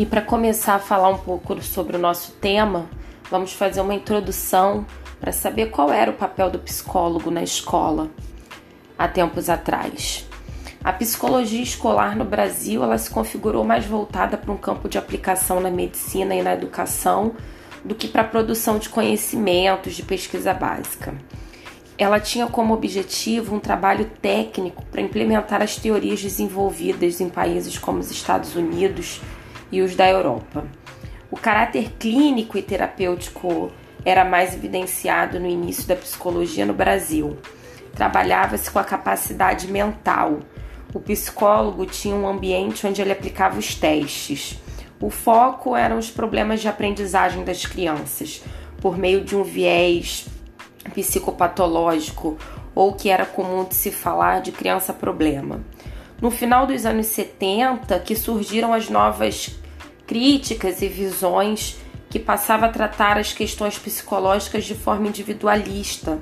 E para começar a falar um pouco sobre o nosso tema, vamos fazer uma introdução para saber qual era o papel do psicólogo na escola há tempos atrás. A psicologia escolar no Brasil ela se configurou mais voltada para um campo de aplicação na medicina e na educação do que para a produção de conhecimentos de pesquisa básica. Ela tinha como objetivo um trabalho técnico para implementar as teorias desenvolvidas em países como os Estados Unidos e os da Europa. O caráter clínico e terapêutico era mais evidenciado no início da psicologia no Brasil. Trabalhava-se com a capacidade mental. O psicólogo tinha um ambiente onde ele aplicava os testes. O foco eram os problemas de aprendizagem das crianças, por meio de um viés psicopatológico ou que era comum de se falar de criança problema. No final dos anos 70, que surgiram as novas críticas e visões que passava a tratar as questões psicológicas de forma individualista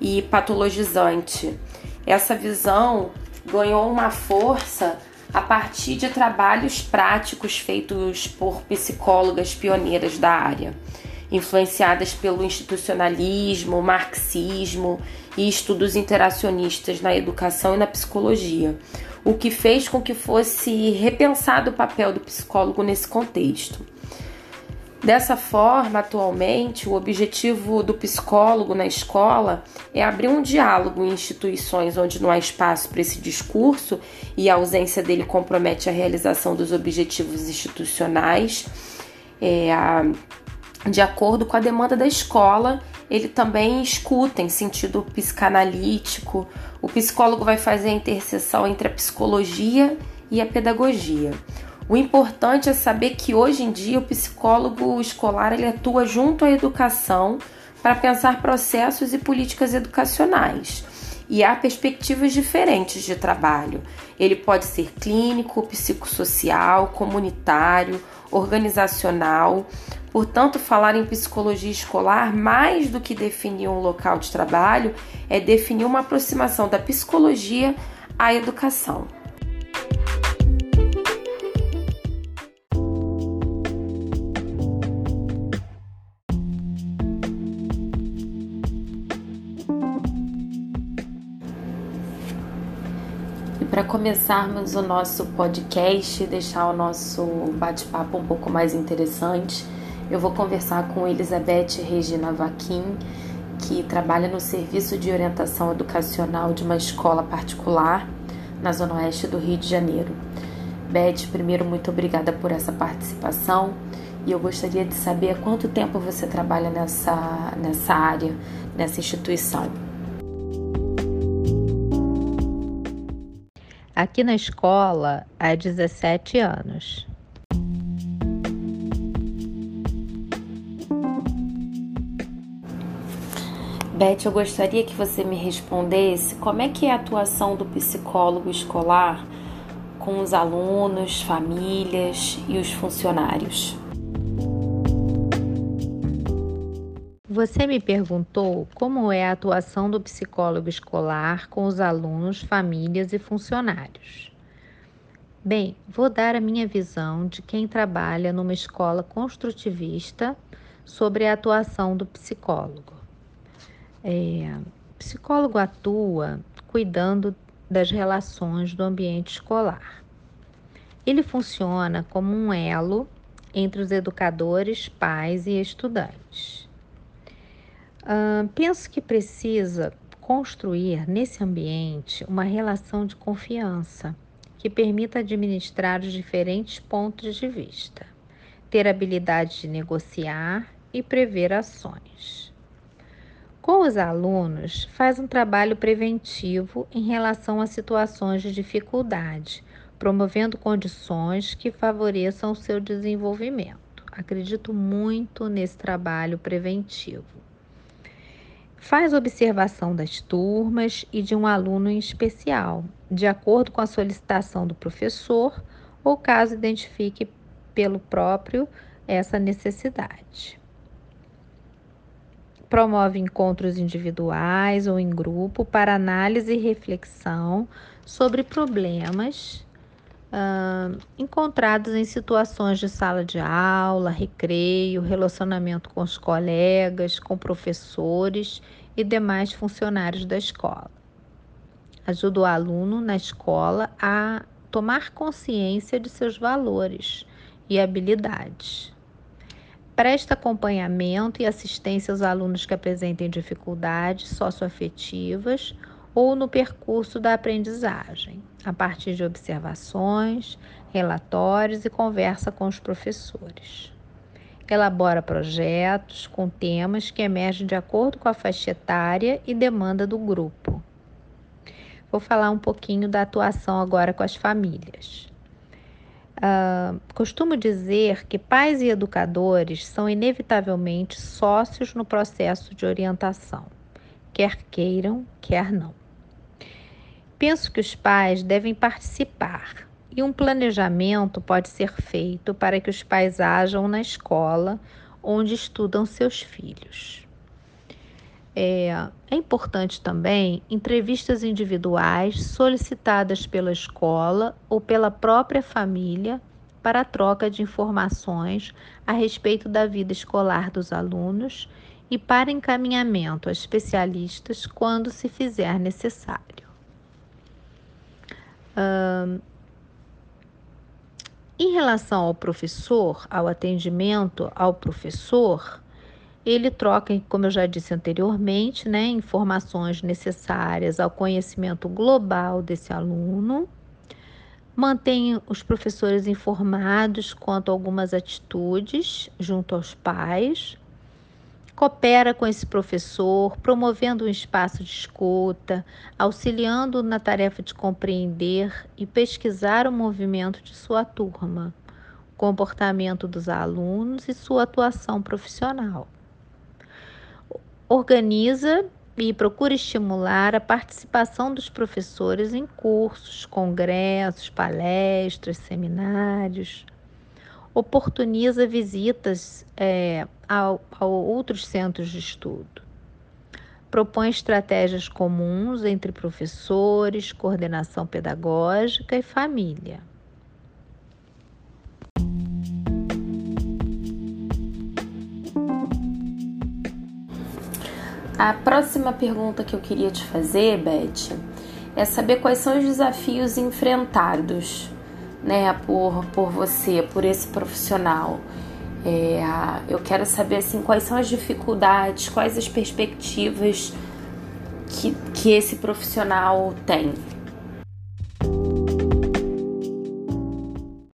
e patologizante. Essa visão ganhou uma força a partir de trabalhos práticos feitos por psicólogas pioneiras da área, influenciadas pelo institucionalismo, marxismo e estudos interacionistas na educação e na psicologia, o que fez com que fosse repensado o papel do psicólogo nesse contexto. Dessa forma, atualmente, o objetivo do psicólogo na escola é abrir um diálogo em instituições onde não há espaço para esse discurso e a ausência dele compromete a realização dos objetivos institucionais. É, a, de acordo com a demanda da escola, ele também escuta em sentido psicanalítico. O psicólogo vai fazer a interseção entre a psicologia e a pedagogia. O importante é saber que hoje em dia o psicólogo escolar ele atua junto à educação para pensar processos e políticas educacionais. E há perspectivas diferentes de trabalho. Ele pode ser clínico, psicossocial, comunitário, organizacional. Portanto, falar em psicologia escolar, mais do que definir um local de trabalho, é definir uma aproximação da psicologia à educação. para começarmos o nosso podcast, deixar o nosso bate-papo um pouco mais interessante, eu vou conversar com Elizabeth Regina Vaquim, que trabalha no Serviço de Orientação Educacional de uma escola particular na Zona Oeste do Rio de Janeiro. Beth, primeiro, muito obrigada por essa participação e eu gostaria de saber há quanto tempo você trabalha nessa, nessa área, nessa instituição. aqui na escola há 17 anos. Beth, eu gostaria que você me respondesse como é que é a atuação do psicólogo escolar com os alunos, famílias e os funcionários. Você me perguntou como é a atuação do psicólogo escolar com os alunos, famílias e funcionários. Bem, vou dar a minha visão de quem trabalha numa escola construtivista sobre a atuação do psicólogo. É, psicólogo atua cuidando das relações do ambiente escolar. Ele funciona como um elo entre os educadores, pais e estudantes. Uh, penso que precisa construir nesse ambiente uma relação de confiança que permita administrar os diferentes pontos de vista, ter habilidade de negociar e prever ações. Com os alunos, faz um trabalho preventivo em relação a situações de dificuldade, promovendo condições que favoreçam o seu desenvolvimento. Acredito muito nesse trabalho preventivo. Faz observação das turmas e de um aluno em especial, de acordo com a solicitação do professor ou caso identifique pelo próprio essa necessidade. Promove encontros individuais ou em grupo para análise e reflexão sobre problemas uh, encontrados em situações de sala de aula, recreio, relacionamento com os colegas, com professores e demais funcionários da escola. Ajuda o aluno na escola a tomar consciência de seus valores e habilidades. Presta acompanhamento e assistência aos alunos que apresentem dificuldades socioafetivas ou no percurso da aprendizagem, a partir de observações, relatórios e conversa com os professores. Elabora projetos com temas que emergem de acordo com a faixa etária e demanda do grupo. Vou falar um pouquinho da atuação agora com as famílias. Uh, costumo dizer que pais e educadores são inevitavelmente sócios no processo de orientação, quer queiram, quer não. Penso que os pais devem participar e um planejamento pode ser feito para que os pais ajam na escola onde estudam seus filhos. É, é, importante também entrevistas individuais solicitadas pela escola ou pela própria família para a troca de informações a respeito da vida escolar dos alunos e para encaminhamento a especialistas quando se fizer necessário. Em relação ao professor, ao atendimento ao professor, ele troca, como eu já disse anteriormente, né, informações necessárias ao conhecimento global desse aluno, mantém os professores informados quanto a algumas atitudes junto aos pais, coopera com esse professor, promovendo um espaço de escuta, auxiliando na tarefa de compreender e pesquisar o movimento de sua turma, comportamento dos alunos e sua atuação profissional. Organiza e procura estimular a participação dos professores em cursos, congressos, palestras, seminários oportuniza visitas é, a, a outros centros de estudo. Propõe estratégias comuns entre professores, coordenação pedagógica e família. A próxima pergunta que eu queria te fazer, Beth, é saber quais são os desafios enfrentados né, por, por você, por esse profissional. É, eu quero saber assim quais são as dificuldades, quais as perspectivas que, que esse profissional tem.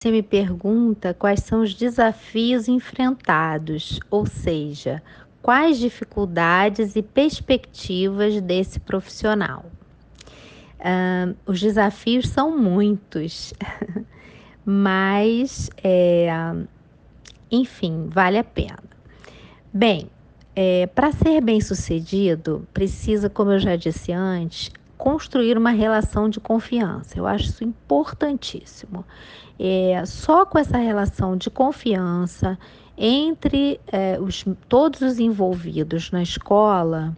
Você me pergunta quais são os desafios enfrentados, ou seja, quais dificuldades e perspectivas desse profissional. Uh, os desafios são muitos. mas é, enfim, vale a pena. Bem, é, para ser bem sucedido, precisa, como eu já disse antes, construir uma relação de confiança. Eu acho isso importantíssimo. É, só com essa relação de confiança entre é, os, todos os envolvidos na escola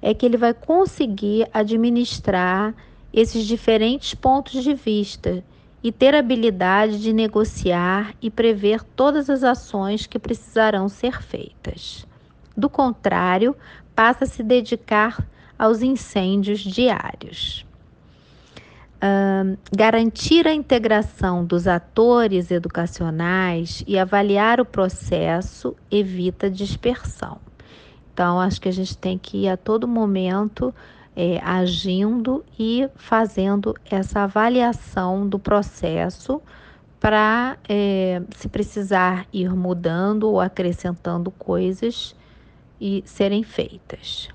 é que ele vai conseguir administrar esses diferentes pontos de vista e ter habilidade de negociar e prever todas as ações que precisarão ser feitas. Do contrário, passa a se dedicar aos incêndios diários. Garantir a integração dos atores educacionais e avaliar o processo evita dispersão. Então, acho que a gente tem que ir a todo momento é, agindo e fazendo essa avaliação do processo para, é, se precisar, ir mudando ou acrescentando coisas e serem feitas.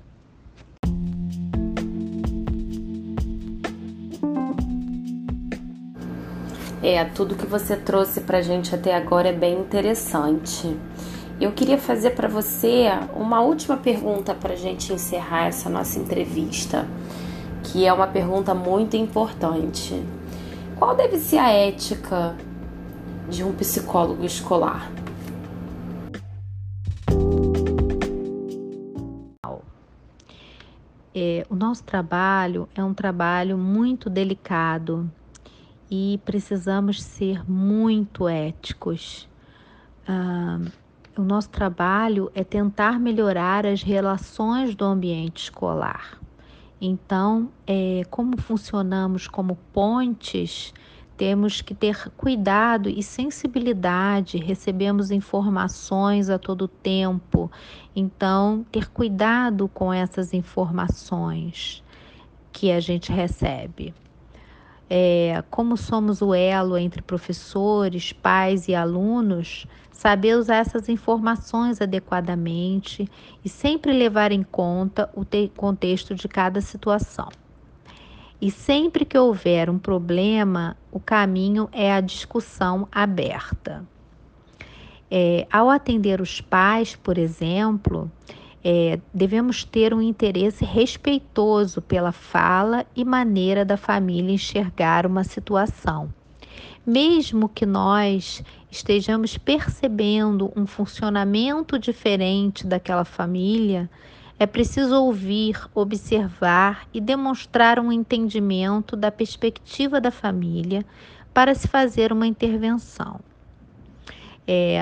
É, tudo que você trouxe para a gente até agora é bem interessante. Eu queria fazer para você uma última pergunta para a gente encerrar essa nossa entrevista, que é uma pergunta muito importante. Qual deve ser a ética de um psicólogo escolar? É, o nosso trabalho é um trabalho muito delicado e precisamos ser muito éticos. Ah, o nosso trabalho é tentar melhorar as relações do ambiente escolar. Então, é, como funcionamos como pontes, temos que ter cuidado e sensibilidade, recebemos informações a todo tempo, então, ter cuidado com essas informações que a gente recebe é, como somos o elo entre professores, pais e alunos, saber usar essas informações adequadamente e sempre levar em conta o contexto de cada situação. E sempre que houver um problema, o caminho é a discussão aberta. É, ao atender os pais, por exemplo, é, devemos ter um interesse respeitoso pela fala e maneira da família enxergar uma situação. Mesmo que nós estejamos percebendo um funcionamento diferente daquela família, é preciso ouvir, observar e demonstrar um entendimento da perspectiva da família para se fazer uma intervenção. É,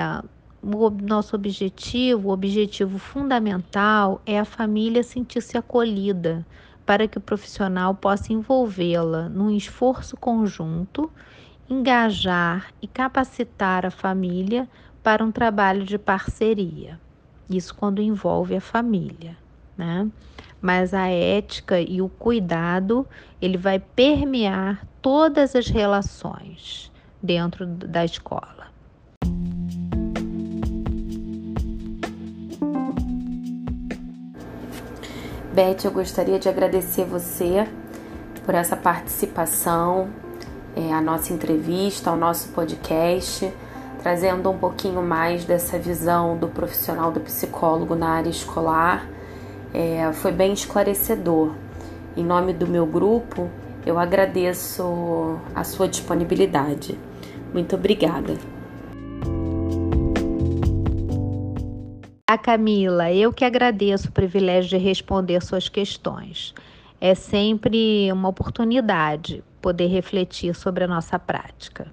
o nosso objetivo, o objetivo fundamental é a família sentir-se acolhida, para que o profissional possa envolvê-la num esforço conjunto, engajar e capacitar a família para um trabalho de parceria. Isso quando envolve a família, né? Mas a ética e o cuidado, ele vai permear todas as relações dentro da escola. Beth, eu gostaria de agradecer você por essa participação, é, a nossa entrevista, ao nosso podcast, trazendo um pouquinho mais dessa visão do profissional do psicólogo na área escolar. É, foi bem esclarecedor. Em nome do meu grupo, eu agradeço a sua disponibilidade. Muito obrigada. A Camila, eu que agradeço o privilégio de responder suas questões. É sempre uma oportunidade poder refletir sobre a nossa prática.